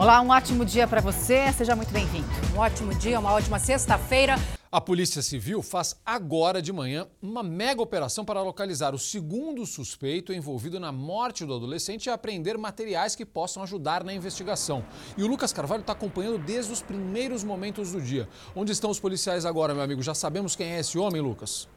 Olá, um ótimo dia para você. Seja muito bem-vindo. Um ótimo dia, uma ótima sexta-feira. A Polícia Civil faz agora de manhã uma mega operação para localizar o segundo suspeito envolvido na morte do adolescente e apreender materiais que possam ajudar na investigação. E o Lucas Carvalho está acompanhando desde os primeiros momentos do dia. Onde estão os policiais agora, meu amigo? Já sabemos quem é esse homem, Lucas?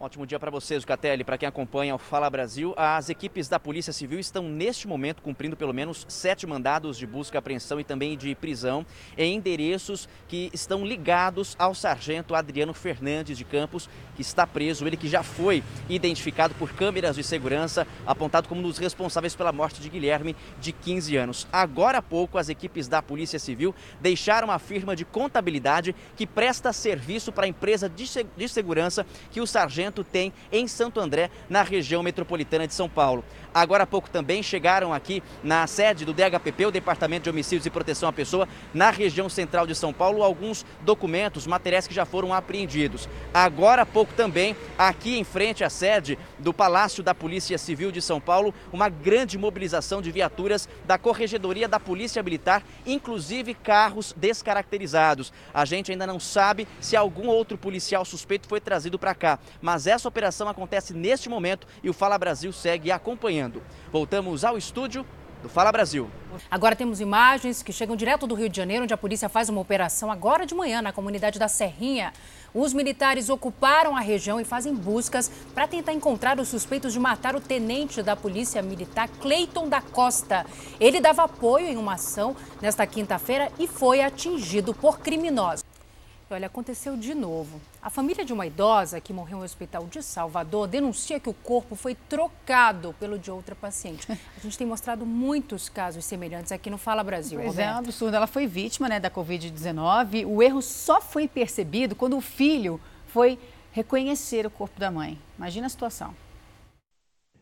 Ótimo dia para vocês, Catelli, para quem acompanha o Fala Brasil. As equipes da Polícia Civil estão neste momento cumprindo pelo menos sete mandados de busca, apreensão e também de prisão em endereços que estão ligados ao sargento Adriano Fernandes de Campos, que está preso. Ele que já foi identificado por câmeras de segurança, apontado como um dos responsáveis pela morte de Guilherme, de 15 anos. Agora há pouco, as equipes da Polícia Civil deixaram a firma de contabilidade que presta serviço para a empresa de segurança que o sargento tem em Santo André, na região metropolitana de São Paulo. Agora há pouco também chegaram aqui na sede do DHPP, o Departamento de Homicídios e Proteção à Pessoa, na região central de São Paulo, alguns documentos, materiais que já foram apreendidos. Agora há pouco também, aqui em frente à sede do Palácio da Polícia Civil de São Paulo, uma grande mobilização de viaturas da Corregedoria da Polícia Militar, inclusive carros descaracterizados. A gente ainda não sabe se algum outro policial suspeito foi trazido para cá, mas essa operação acontece neste momento e o Fala Brasil segue acompanhando. Voltamos ao estúdio do Fala Brasil. Agora temos imagens que chegam direto do Rio de Janeiro, onde a polícia faz uma operação agora de manhã na comunidade da Serrinha. Os militares ocuparam a região e fazem buscas para tentar encontrar os suspeitos de matar o tenente da Polícia Militar, Cleiton da Costa. Ele dava apoio em uma ação nesta quinta-feira e foi atingido por criminosos. Olha, aconteceu de novo. A família de uma idosa que morreu no hospital de Salvador denuncia que o corpo foi trocado pelo de outra paciente. A gente tem mostrado muitos casos semelhantes aqui no Fala Brasil. Pois Roberto. é, um absurdo. Ela foi vítima né, da Covid-19. O erro só foi percebido quando o filho foi reconhecer o corpo da mãe. Imagina a situação.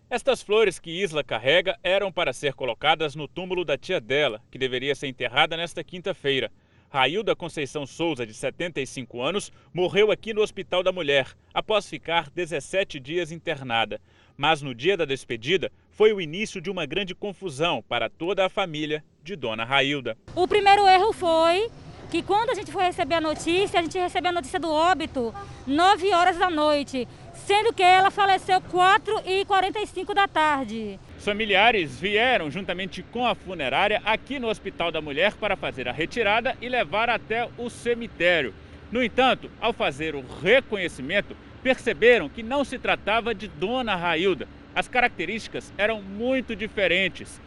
Estas flores que Isla carrega eram para ser colocadas no túmulo da tia dela, que deveria ser enterrada nesta quinta-feira. Railda Conceição Souza, de 75 anos, morreu aqui no Hospital da Mulher, após ficar 17 dias internada. Mas no dia da despedida, foi o início de uma grande confusão para toda a família de Dona Railda. O primeiro erro foi que quando a gente foi receber a notícia, a gente recebeu a notícia do óbito 9 horas da noite, sendo que ela faleceu 4 e 45 da tarde. Familiares vieram juntamente com a funerária aqui no Hospital da Mulher para fazer a retirada e levar até o cemitério. No entanto, ao fazer o reconhecimento, perceberam que não se tratava de Dona Railda. As características eram muito diferentes.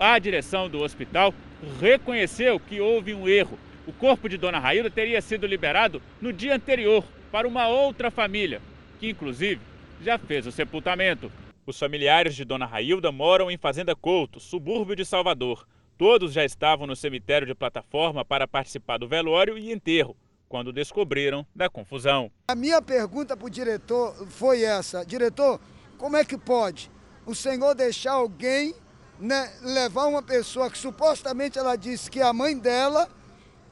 A direção do hospital reconheceu que houve um erro. O corpo de Dona Railda teria sido liberado no dia anterior para uma outra família, que inclusive já fez o sepultamento. Os familiares de Dona Railda moram em Fazenda Couto, subúrbio de Salvador. Todos já estavam no cemitério de plataforma para participar do velório e enterro, quando descobriram da confusão. A minha pergunta para o diretor foi essa: diretor, como é que pode o senhor deixar alguém né, levar uma pessoa que supostamente ela disse que é a mãe dela,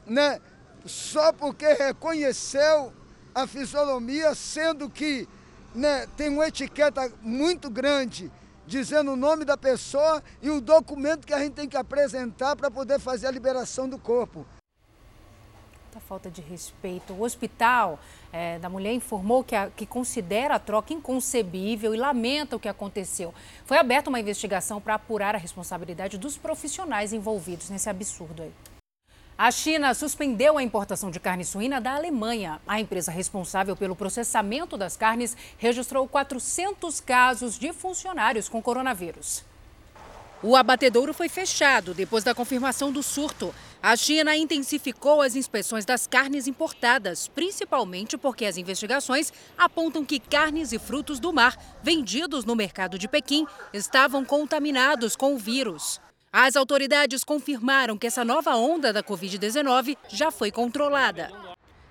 né, só porque reconheceu a fisionomia, sendo que né, tem uma etiqueta muito grande dizendo o nome da pessoa e o documento que a gente tem que apresentar para poder fazer a liberação do corpo. Muita falta de respeito. O hospital é, da mulher informou que, a, que considera a troca inconcebível e lamenta o que aconteceu. Foi aberta uma investigação para apurar a responsabilidade dos profissionais envolvidos nesse absurdo aí. A China suspendeu a importação de carne suína da Alemanha. A empresa responsável pelo processamento das carnes registrou 400 casos de funcionários com coronavírus. O abatedouro foi fechado depois da confirmação do surto. A China intensificou as inspeções das carnes importadas, principalmente porque as investigações apontam que carnes e frutos do mar vendidos no mercado de Pequim estavam contaminados com o vírus. As autoridades confirmaram que essa nova onda da Covid-19 já foi controlada.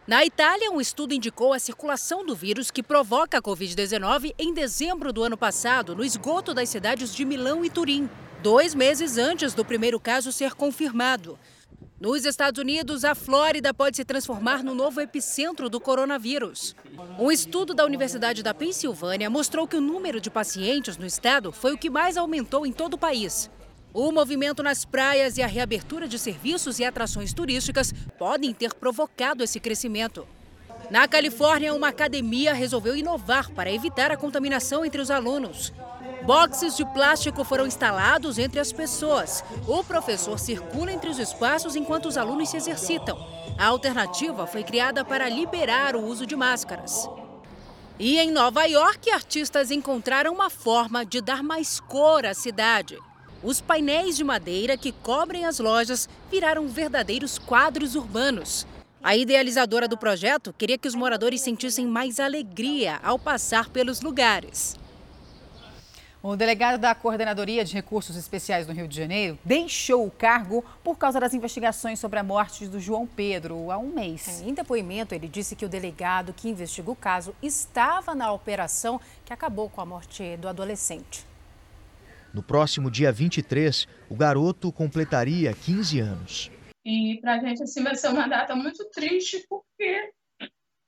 Na Itália, um estudo indicou a circulação do vírus que provoca a Covid-19 em dezembro do ano passado no esgoto das cidades de Milão e Turim, dois meses antes do primeiro caso ser confirmado. Nos Estados Unidos, a Flórida pode se transformar no novo epicentro do coronavírus. Um estudo da Universidade da Pensilvânia mostrou que o número de pacientes no estado foi o que mais aumentou em todo o país. O movimento nas praias e a reabertura de serviços e atrações turísticas podem ter provocado esse crescimento. Na Califórnia, uma academia resolveu inovar para evitar a contaminação entre os alunos. Boxes de plástico foram instalados entre as pessoas. O professor circula entre os espaços enquanto os alunos se exercitam. A alternativa foi criada para liberar o uso de máscaras. E em Nova York, artistas encontraram uma forma de dar mais cor à cidade. Os painéis de madeira que cobrem as lojas viraram verdadeiros quadros urbanos. A idealizadora do projeto queria que os moradores sentissem mais alegria ao passar pelos lugares. O delegado da Coordenadoria de Recursos Especiais do Rio de Janeiro deixou o cargo por causa das investigações sobre a morte do João Pedro há um mês. Em depoimento, ele disse que o delegado que investiga o caso estava na operação que acabou com a morte do adolescente. No próximo dia 23, o garoto completaria 15 anos. E para a gente assim, vai ser uma data muito triste, porque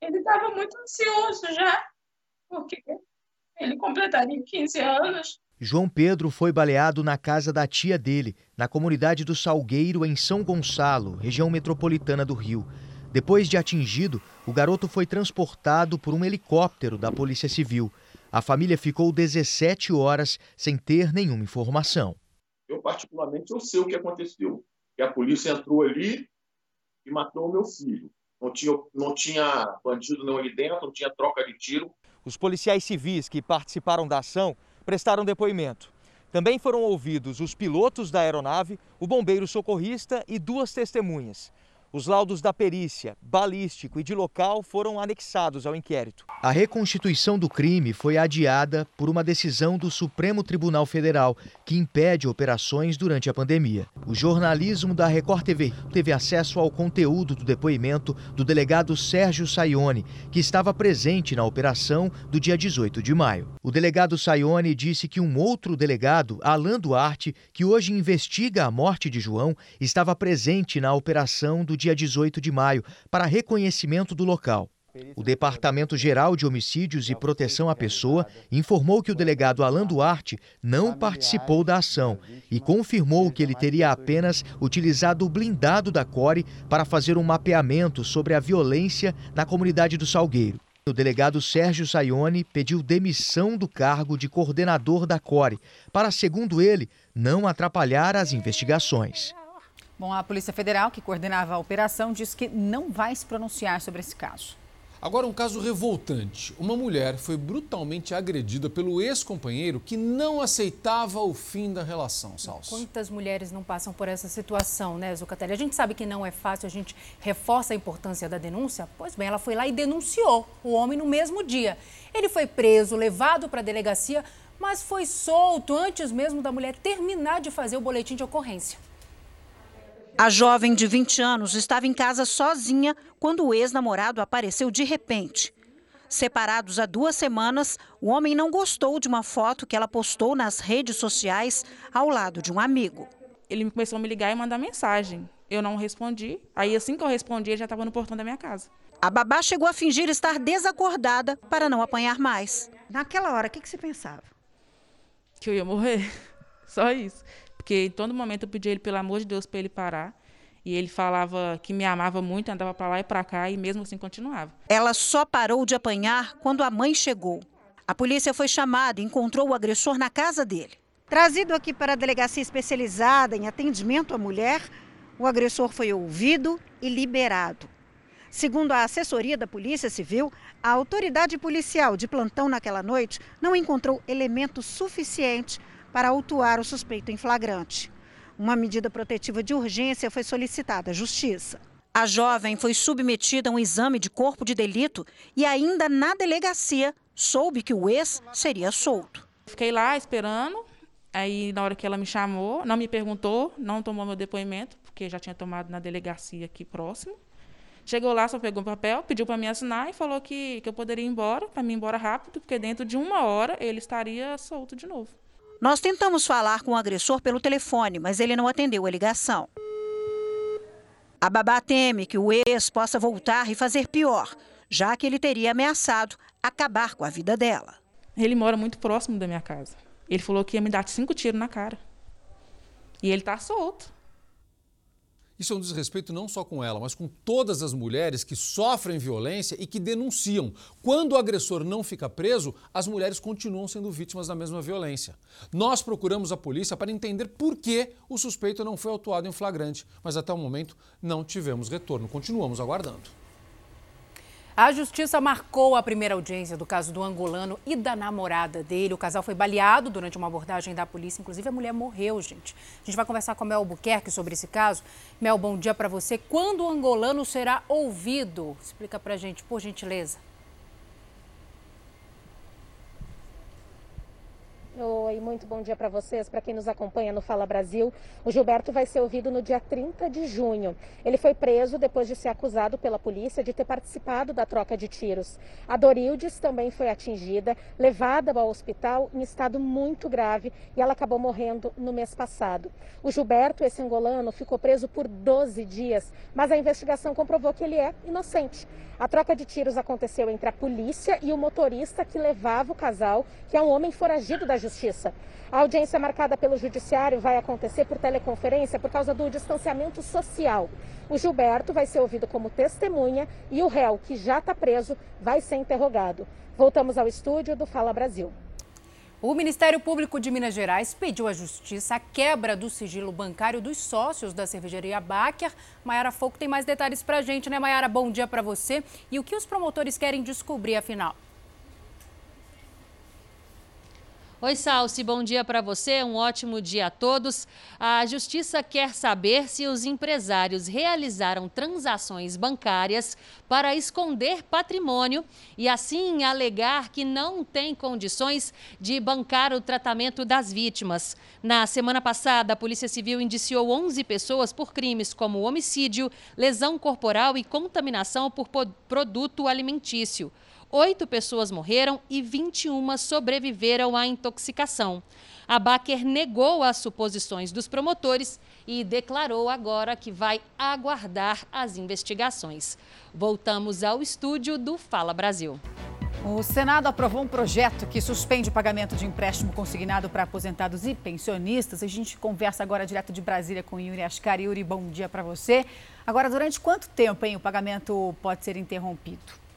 ele estava muito ansioso já, porque ele completaria 15 anos. João Pedro foi baleado na casa da tia dele, na comunidade do Salgueiro, em São Gonçalo, região metropolitana do Rio. Depois de atingido, o garoto foi transportado por um helicóptero da Polícia Civil. A família ficou 17 horas sem ter nenhuma informação. Eu, particularmente, eu sei o que aconteceu. Que a polícia entrou ali e matou o meu filho. Não tinha, não tinha bandido não ali dentro, não tinha troca de tiro. Os policiais civis que participaram da ação prestaram depoimento. Também foram ouvidos os pilotos da aeronave, o bombeiro socorrista e duas testemunhas. Os laudos da perícia, balístico e de local foram anexados ao inquérito. A reconstituição do crime foi adiada por uma decisão do Supremo Tribunal Federal, que impede operações durante a pandemia. O jornalismo da Record TV teve acesso ao conteúdo do depoimento do delegado Sérgio Saione, que estava presente na operação do dia 18 de maio. O delegado Saione disse que um outro delegado, Alan Duarte, que hoje investiga a morte de João, estava presente na operação do dia 18 de maio para reconhecimento do local. O Departamento Geral de Homicídios e Proteção à Pessoa informou que o delegado Alan Duarte não participou da ação e confirmou que ele teria apenas utilizado o blindado da Core para fazer um mapeamento sobre a violência na comunidade do Salgueiro. O delegado Sérgio Saione pediu demissão do cargo de coordenador da Core para, segundo ele, não atrapalhar as investigações. Bom, a Polícia Federal, que coordenava a operação, disse que não vai se pronunciar sobre esse caso. Agora, um caso revoltante. Uma mulher foi brutalmente agredida pelo ex-companheiro que não aceitava o fim da relação, Salso. Quantas mulheres não passam por essa situação, né, Zucatelli? A gente sabe que não é fácil, a gente reforça a importância da denúncia. Pois bem, ela foi lá e denunciou o homem no mesmo dia. Ele foi preso, levado para a delegacia, mas foi solto antes mesmo da mulher terminar de fazer o boletim de ocorrência. A jovem de 20 anos estava em casa sozinha quando o ex-namorado apareceu de repente. Separados há duas semanas, o homem não gostou de uma foto que ela postou nas redes sociais ao lado de um amigo. Ele começou a me ligar e mandar mensagem. Eu não respondi. Aí, assim que eu respondi, ele já estava no portão da minha casa. A babá chegou a fingir estar desacordada para não apanhar mais. Naquela hora, o que, que você pensava? Que eu ia morrer. Só isso. Porque em todo momento eu pedia ele, pelo amor de Deus, para ele parar. E ele falava que me amava muito, andava para lá e para cá e mesmo assim continuava. Ela só parou de apanhar quando a mãe chegou. A polícia foi chamada e encontrou o agressor na casa dele. Trazido aqui para a delegacia especializada em atendimento à mulher, o agressor foi ouvido e liberado. Segundo a assessoria da Polícia Civil, a autoridade policial de plantão naquela noite não encontrou elementos suficientes para autuar o suspeito em flagrante. Uma medida protetiva de urgência foi solicitada à Justiça. A jovem foi submetida a um exame de corpo de delito e ainda na delegacia soube que o ex seria solto. Fiquei lá esperando, aí na hora que ela me chamou, não me perguntou, não tomou meu depoimento, porque já tinha tomado na delegacia aqui próximo. Chegou lá, só pegou um papel, pediu para me assinar e falou que, que eu poderia ir embora, para mim ir embora rápido, porque dentro de uma hora ele estaria solto de novo. Nós tentamos falar com o agressor pelo telefone, mas ele não atendeu a ligação. A babá teme que o ex possa voltar e fazer pior, já que ele teria ameaçado acabar com a vida dela. Ele mora muito próximo da minha casa. Ele falou que ia me dar cinco tiros na cara. E ele está solto. Isso é um desrespeito não só com ela, mas com todas as mulheres que sofrem violência e que denunciam. Quando o agressor não fica preso, as mulheres continuam sendo vítimas da mesma violência. Nós procuramos a polícia para entender por que o suspeito não foi autuado em flagrante, mas até o momento não tivemos retorno. Continuamos aguardando. A justiça marcou a primeira audiência do caso do angolano e da namorada dele. O casal foi baleado durante uma abordagem da polícia. Inclusive, a mulher morreu, gente. A gente vai conversar com a Mel Albuquerque sobre esse caso. Mel, bom dia para você. Quando o angolano será ouvido? Explica para gente, por gentileza. Oi, muito bom dia para vocês, para quem nos acompanha no Fala Brasil. O Gilberto vai ser ouvido no dia 30 de junho. Ele foi preso depois de ser acusado pela polícia de ter participado da troca de tiros. A Dorildes também foi atingida, levada ao hospital em estado muito grave e ela acabou morrendo no mês passado. O Gilberto, esse angolano, ficou preso por 12 dias, mas a investigação comprovou que ele é inocente. A troca de tiros aconteceu entre a polícia e o motorista que levava o casal, que é um homem foragido da justiça. A audiência marcada pelo judiciário vai acontecer por teleconferência por causa do distanciamento social. O Gilberto vai ser ouvido como testemunha e o réu, que já está preso, vai ser interrogado. Voltamos ao estúdio do Fala Brasil. O Ministério Público de Minas Gerais pediu à Justiça a quebra do sigilo bancário dos sócios da cervejaria Baker. Maiara Foco tem mais detalhes para a gente, né, Maiara? Bom dia para você. E o que os promotores querem descobrir, afinal? Oi, Salsi, bom dia para você, um ótimo dia a todos. A Justiça quer saber se os empresários realizaram transações bancárias para esconder patrimônio e, assim, alegar que não tem condições de bancar o tratamento das vítimas. Na semana passada, a Polícia Civil indiciou 11 pessoas por crimes como homicídio, lesão corporal e contaminação por produto alimentício. Oito pessoas morreram e 21 sobreviveram à intoxicação. A Baker negou as suposições dos promotores e declarou agora que vai aguardar as investigações. Voltamos ao estúdio do Fala Brasil. O Senado aprovou um projeto que suspende o pagamento de empréstimo consignado para aposentados e pensionistas. A gente conversa agora direto de Brasília com Yuri Ascar. Yuri, bom dia para você. Agora, durante quanto tempo hein, o pagamento pode ser interrompido?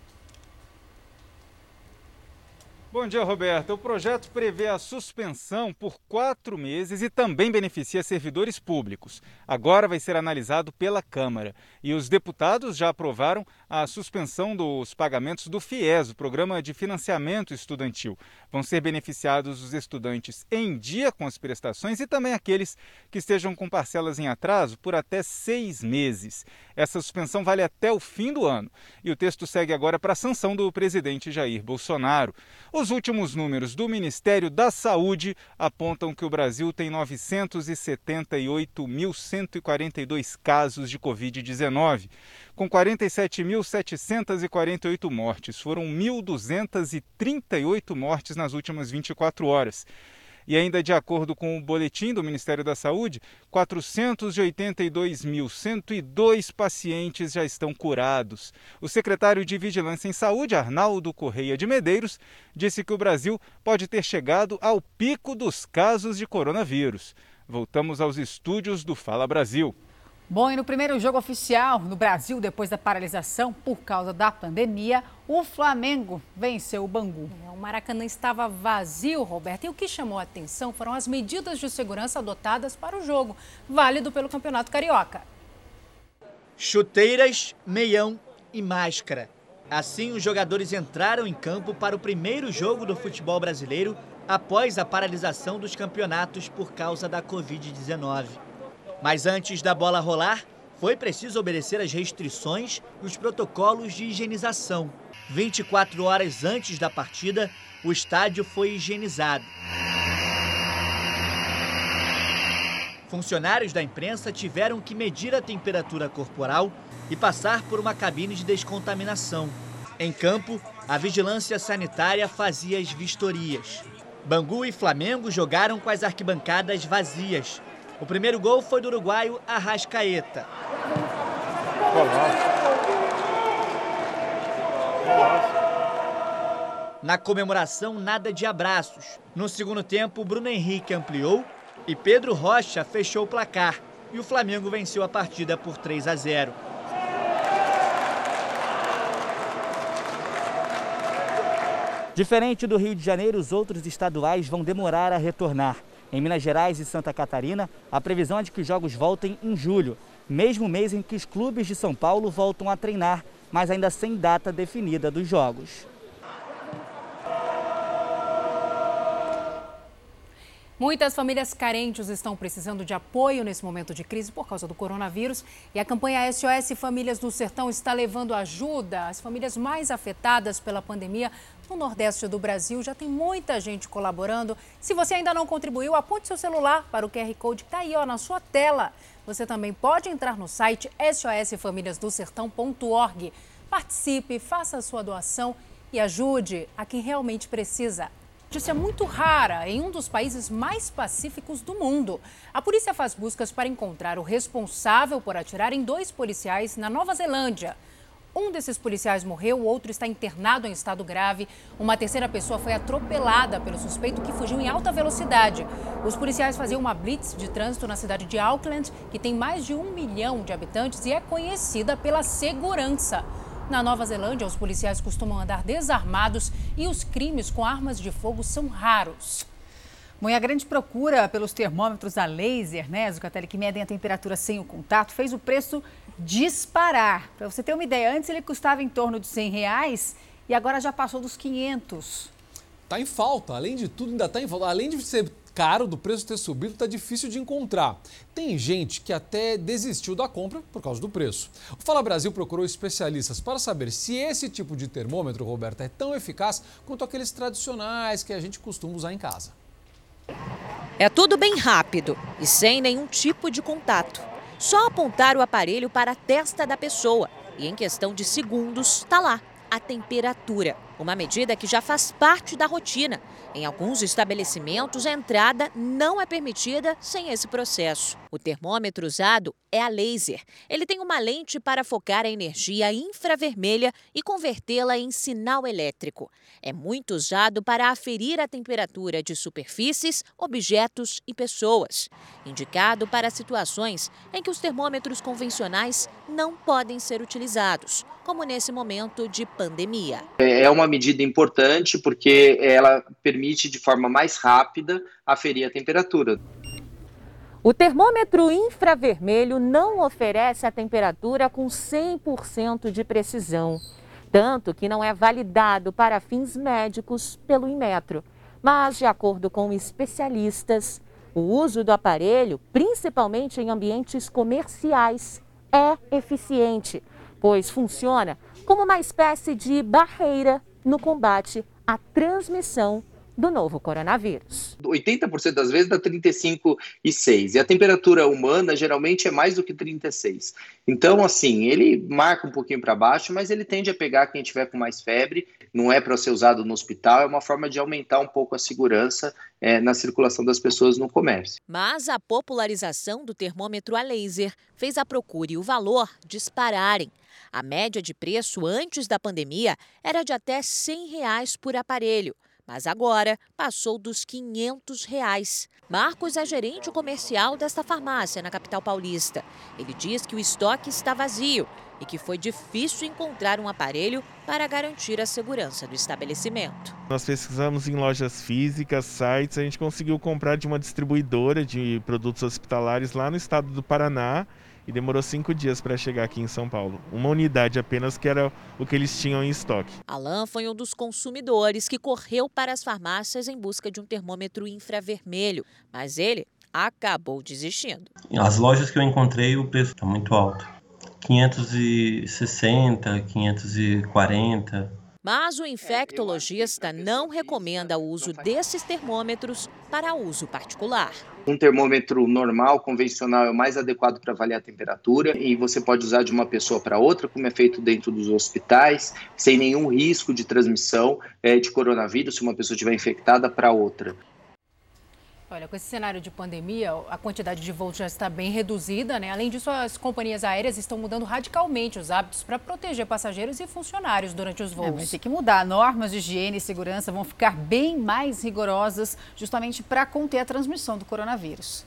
Bom dia, Roberto. O projeto prevê a suspensão por quatro meses e também beneficia servidores públicos. Agora vai ser analisado pela Câmara. E os deputados já aprovaram a suspensão dos pagamentos do FIES, o Programa de Financiamento Estudantil. Vão ser beneficiados os estudantes em dia com as prestações e também aqueles que estejam com parcelas em atraso por até seis meses. Essa suspensão vale até o fim do ano. E o texto segue agora para a sanção do presidente Jair Bolsonaro. Os últimos números do Ministério da Saúde apontam que o Brasil tem 978.142 casos de Covid-19, com 47.748 mortes. Foram 1.238 mortes nas últimas 24 horas. E ainda de acordo com o boletim do Ministério da Saúde, 482.102 pacientes já estão curados. O secretário de Vigilância em Saúde, Arnaldo Correia de Medeiros, disse que o Brasil pode ter chegado ao pico dos casos de coronavírus. Voltamos aos estúdios do Fala Brasil. Bom, e no primeiro jogo oficial no Brasil, depois da paralisação por causa da pandemia, o Flamengo venceu o Bangu. É, o Maracanã estava vazio, Roberto, e o que chamou a atenção foram as medidas de segurança adotadas para o jogo, válido pelo Campeonato Carioca. Chuteiras, meião e máscara. Assim, os jogadores entraram em campo para o primeiro jogo do futebol brasileiro após a paralisação dos campeonatos por causa da Covid-19. Mas antes da bola rolar, foi preciso obedecer às restrições e os protocolos de higienização. 24 horas antes da partida, o estádio foi higienizado. Funcionários da imprensa tiveram que medir a temperatura corporal e passar por uma cabine de descontaminação. Em campo, a vigilância sanitária fazia as vistorias. Bangu e Flamengo jogaram com as arquibancadas vazias o primeiro gol foi do uruguaio Arrascaeta. Na comemoração, nada de abraços. No segundo tempo, Bruno Henrique ampliou e Pedro Rocha fechou o placar. E o Flamengo venceu a partida por 3 a 0. Diferente do Rio de Janeiro, os outros estaduais vão demorar a retornar. Em Minas Gerais e Santa Catarina, a previsão é de que os jogos voltem em julho, mesmo mês em que os clubes de São Paulo voltam a treinar, mas ainda sem data definida dos jogos. Muitas famílias carentes estão precisando de apoio nesse momento de crise por causa do coronavírus e a campanha SOS Famílias do Sertão está levando ajuda às famílias mais afetadas pela pandemia no Nordeste do Brasil. Já tem muita gente colaborando. Se você ainda não contribuiu, aponte seu celular para o QR Code que está aí ó, na sua tela. Você também pode entrar no site sosfamiliasdosertão.org. Participe, faça a sua doação e ajude a quem realmente precisa notícia muito rara em um dos países mais pacíficos do mundo. A polícia faz buscas para encontrar o responsável por atirar em dois policiais na Nova Zelândia. Um desses policiais morreu, o outro está internado em estado grave. Uma terceira pessoa foi atropelada pelo suspeito que fugiu em alta velocidade. Os policiais faziam uma blitz de trânsito na cidade de Auckland, que tem mais de um milhão de habitantes e é conhecida pela segurança. Na Nova Zelândia, os policiais costumam andar desarmados e os crimes com armas de fogo são raros. Bom, e a grande procura pelos termômetros a laser, né, Zucatelli, que medem a temperatura sem o contato, fez o preço disparar. Para você ter uma ideia, antes ele custava em torno de 100 reais e agora já passou dos 500. Está em falta, além de tudo, ainda está em falta. Além de ser caro do preço ter subido, está difícil de encontrar. Tem gente que até desistiu da compra por causa do preço. O Fala Brasil procurou especialistas para saber se esse tipo de termômetro, Roberto, é tão eficaz quanto aqueles tradicionais que a gente costuma usar em casa. É tudo bem rápido e sem nenhum tipo de contato. Só apontar o aparelho para a testa da pessoa e em questão de segundos está lá a temperatura, uma medida que já faz parte da rotina em alguns estabelecimentos, a entrada não é permitida sem esse processo. O termômetro usado é a laser. Ele tem uma lente para focar a energia infravermelha e convertê-la em sinal elétrico. É muito usado para aferir a temperatura de superfícies, objetos e pessoas. Indicado para situações em que os termômetros convencionais não podem ser utilizados, como nesse momento de pandemia. É uma medida importante porque ela permite de forma mais rápida aferir a temperatura. O termômetro infravermelho não oferece a temperatura com 100% de precisão, tanto que não é validado para fins médicos pelo Inmetro. Mas, de acordo com especialistas, o uso do aparelho, principalmente em ambientes comerciais, é eficiente, pois funciona como uma espécie de barreira no combate à transmissão do novo coronavírus. 80% das vezes dá 35,6 e a temperatura humana geralmente é mais do que 36. Então, assim, ele marca um pouquinho para baixo, mas ele tende a pegar quem tiver com mais febre. Não é para ser usado no hospital, é uma forma de aumentar um pouco a segurança é, na circulação das pessoas no comércio. Mas a popularização do termômetro a laser fez a procura e o valor dispararem. A média de preço antes da pandemia era de até 100 reais por aparelho mas agora passou dos 500 reais. Marcos é gerente comercial desta farmácia na capital paulista. Ele diz que o estoque está vazio e que foi difícil encontrar um aparelho para garantir a segurança do estabelecimento. Nós pesquisamos em lojas físicas, sites, a gente conseguiu comprar de uma distribuidora de produtos hospitalares lá no estado do Paraná e demorou cinco dias para chegar aqui em São Paulo. Uma unidade apenas, que era o que eles tinham em estoque. Alain foi um dos consumidores que correu para as farmácias em busca de um termômetro infravermelho, mas ele acabou desistindo. As lojas que eu encontrei, o preço está muito alto. 560, 540. Mas o infectologista não recomenda o uso desses termômetros para uso particular. Um termômetro normal, convencional, é o mais adequado para avaliar a temperatura e você pode usar de uma pessoa para outra, como é feito dentro dos hospitais, sem nenhum risco de transmissão é, de coronavírus se uma pessoa estiver infectada para outra. Olha, com esse cenário de pandemia, a quantidade de voos já está bem reduzida, né? Além disso, as companhias aéreas estão mudando radicalmente os hábitos para proteger passageiros e funcionários durante os voos. É, mas tem que mudar. Normas de higiene e segurança vão ficar bem mais rigorosas, justamente para conter a transmissão do coronavírus.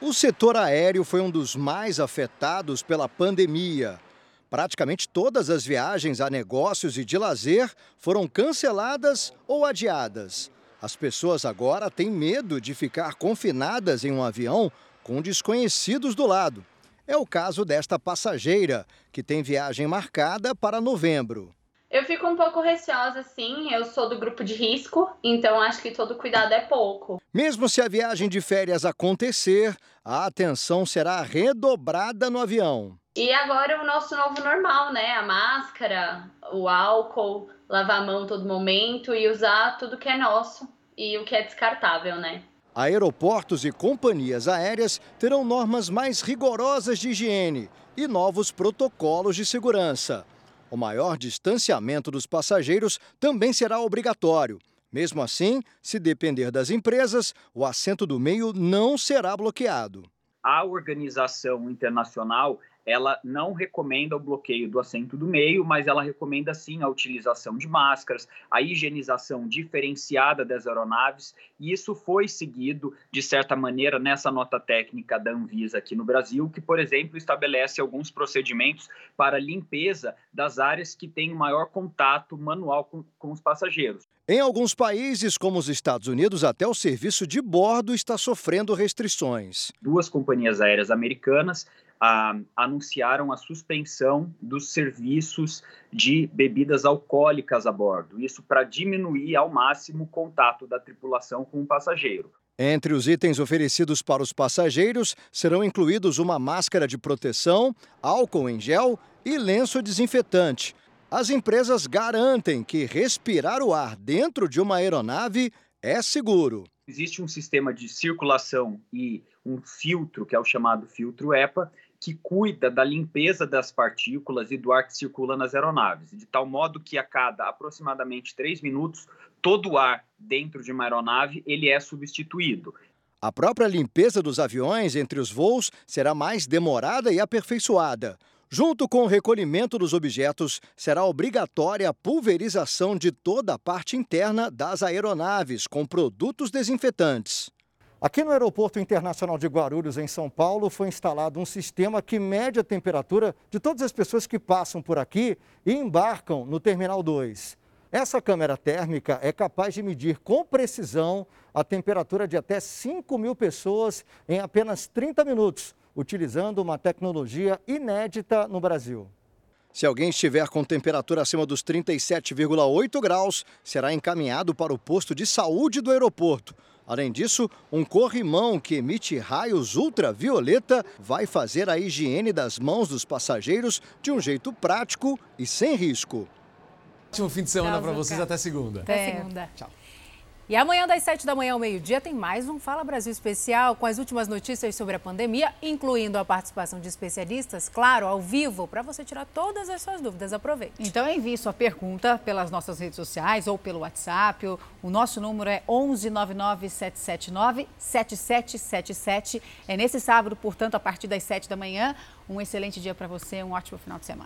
O setor aéreo foi um dos mais afetados pela pandemia. Praticamente todas as viagens a negócios e de lazer foram canceladas ou adiadas. As pessoas agora têm medo de ficar confinadas em um avião com desconhecidos do lado. É o caso desta passageira, que tem viagem marcada para novembro. Eu fico um pouco receosa, sim. Eu sou do grupo de risco, então acho que todo cuidado é pouco. Mesmo se a viagem de férias acontecer, a atenção será redobrada no avião. E agora o nosso novo normal, né? A máscara, o álcool, lavar a mão todo momento e usar tudo que é nosso e o que é descartável, né? Aeroportos e companhias aéreas terão normas mais rigorosas de higiene e novos protocolos de segurança. O maior distanciamento dos passageiros também será obrigatório. Mesmo assim, se depender das empresas, o assento do meio não será bloqueado. A organização internacional ela não recomenda o bloqueio do assento do meio, mas ela recomenda sim a utilização de máscaras, a higienização diferenciada das aeronaves, e isso foi seguido, de certa maneira, nessa nota técnica da Anvisa aqui no Brasil, que, por exemplo, estabelece alguns procedimentos para limpeza das áreas que têm maior contato manual com, com os passageiros. Em alguns países, como os Estados Unidos, até o serviço de bordo está sofrendo restrições. Duas companhias aéreas americanas ah, anunciaram a suspensão dos serviços de bebidas alcoólicas a bordo. Isso para diminuir ao máximo o contato da tripulação com o passageiro. Entre os itens oferecidos para os passageiros serão incluídos uma máscara de proteção, álcool em gel e lenço desinfetante. As empresas garantem que respirar o ar dentro de uma aeronave é seguro. Existe um sistema de circulação e um filtro, que é o chamado filtro EPA, que cuida da limpeza das partículas e do ar que circula nas aeronaves, de tal modo que a cada aproximadamente três minutos, todo o ar dentro de uma aeronave ele é substituído. A própria limpeza dos aviões entre os voos será mais demorada e aperfeiçoada. Junto com o recolhimento dos objetos, será obrigatória a pulverização de toda a parte interna das aeronaves com produtos desinfetantes. Aqui no Aeroporto Internacional de Guarulhos, em São Paulo, foi instalado um sistema que mede a temperatura de todas as pessoas que passam por aqui e embarcam no Terminal 2. Essa câmera térmica é capaz de medir com precisão a temperatura de até 5 mil pessoas em apenas 30 minutos, utilizando uma tecnologia inédita no Brasil. Se alguém estiver com temperatura acima dos 37,8 graus, será encaminhado para o posto de saúde do aeroporto Além disso, um corrimão que emite raios ultravioleta vai fazer a higiene das mãos dos passageiros de um jeito prático e sem risco. Ótimo fim de semana para vocês. Até segunda. Até segunda. Tchau. E amanhã, das 7 da manhã ao meio-dia, tem mais um Fala Brasil especial com as últimas notícias sobre a pandemia, incluindo a participação de especialistas, claro, ao vivo, para você tirar todas as suas dúvidas. Aproveite. Então envie sua pergunta pelas nossas redes sociais ou pelo WhatsApp. O nosso número é 11 779 7777. É nesse sábado, portanto, a partir das 7 da manhã. Um excelente dia para você, um ótimo final de semana.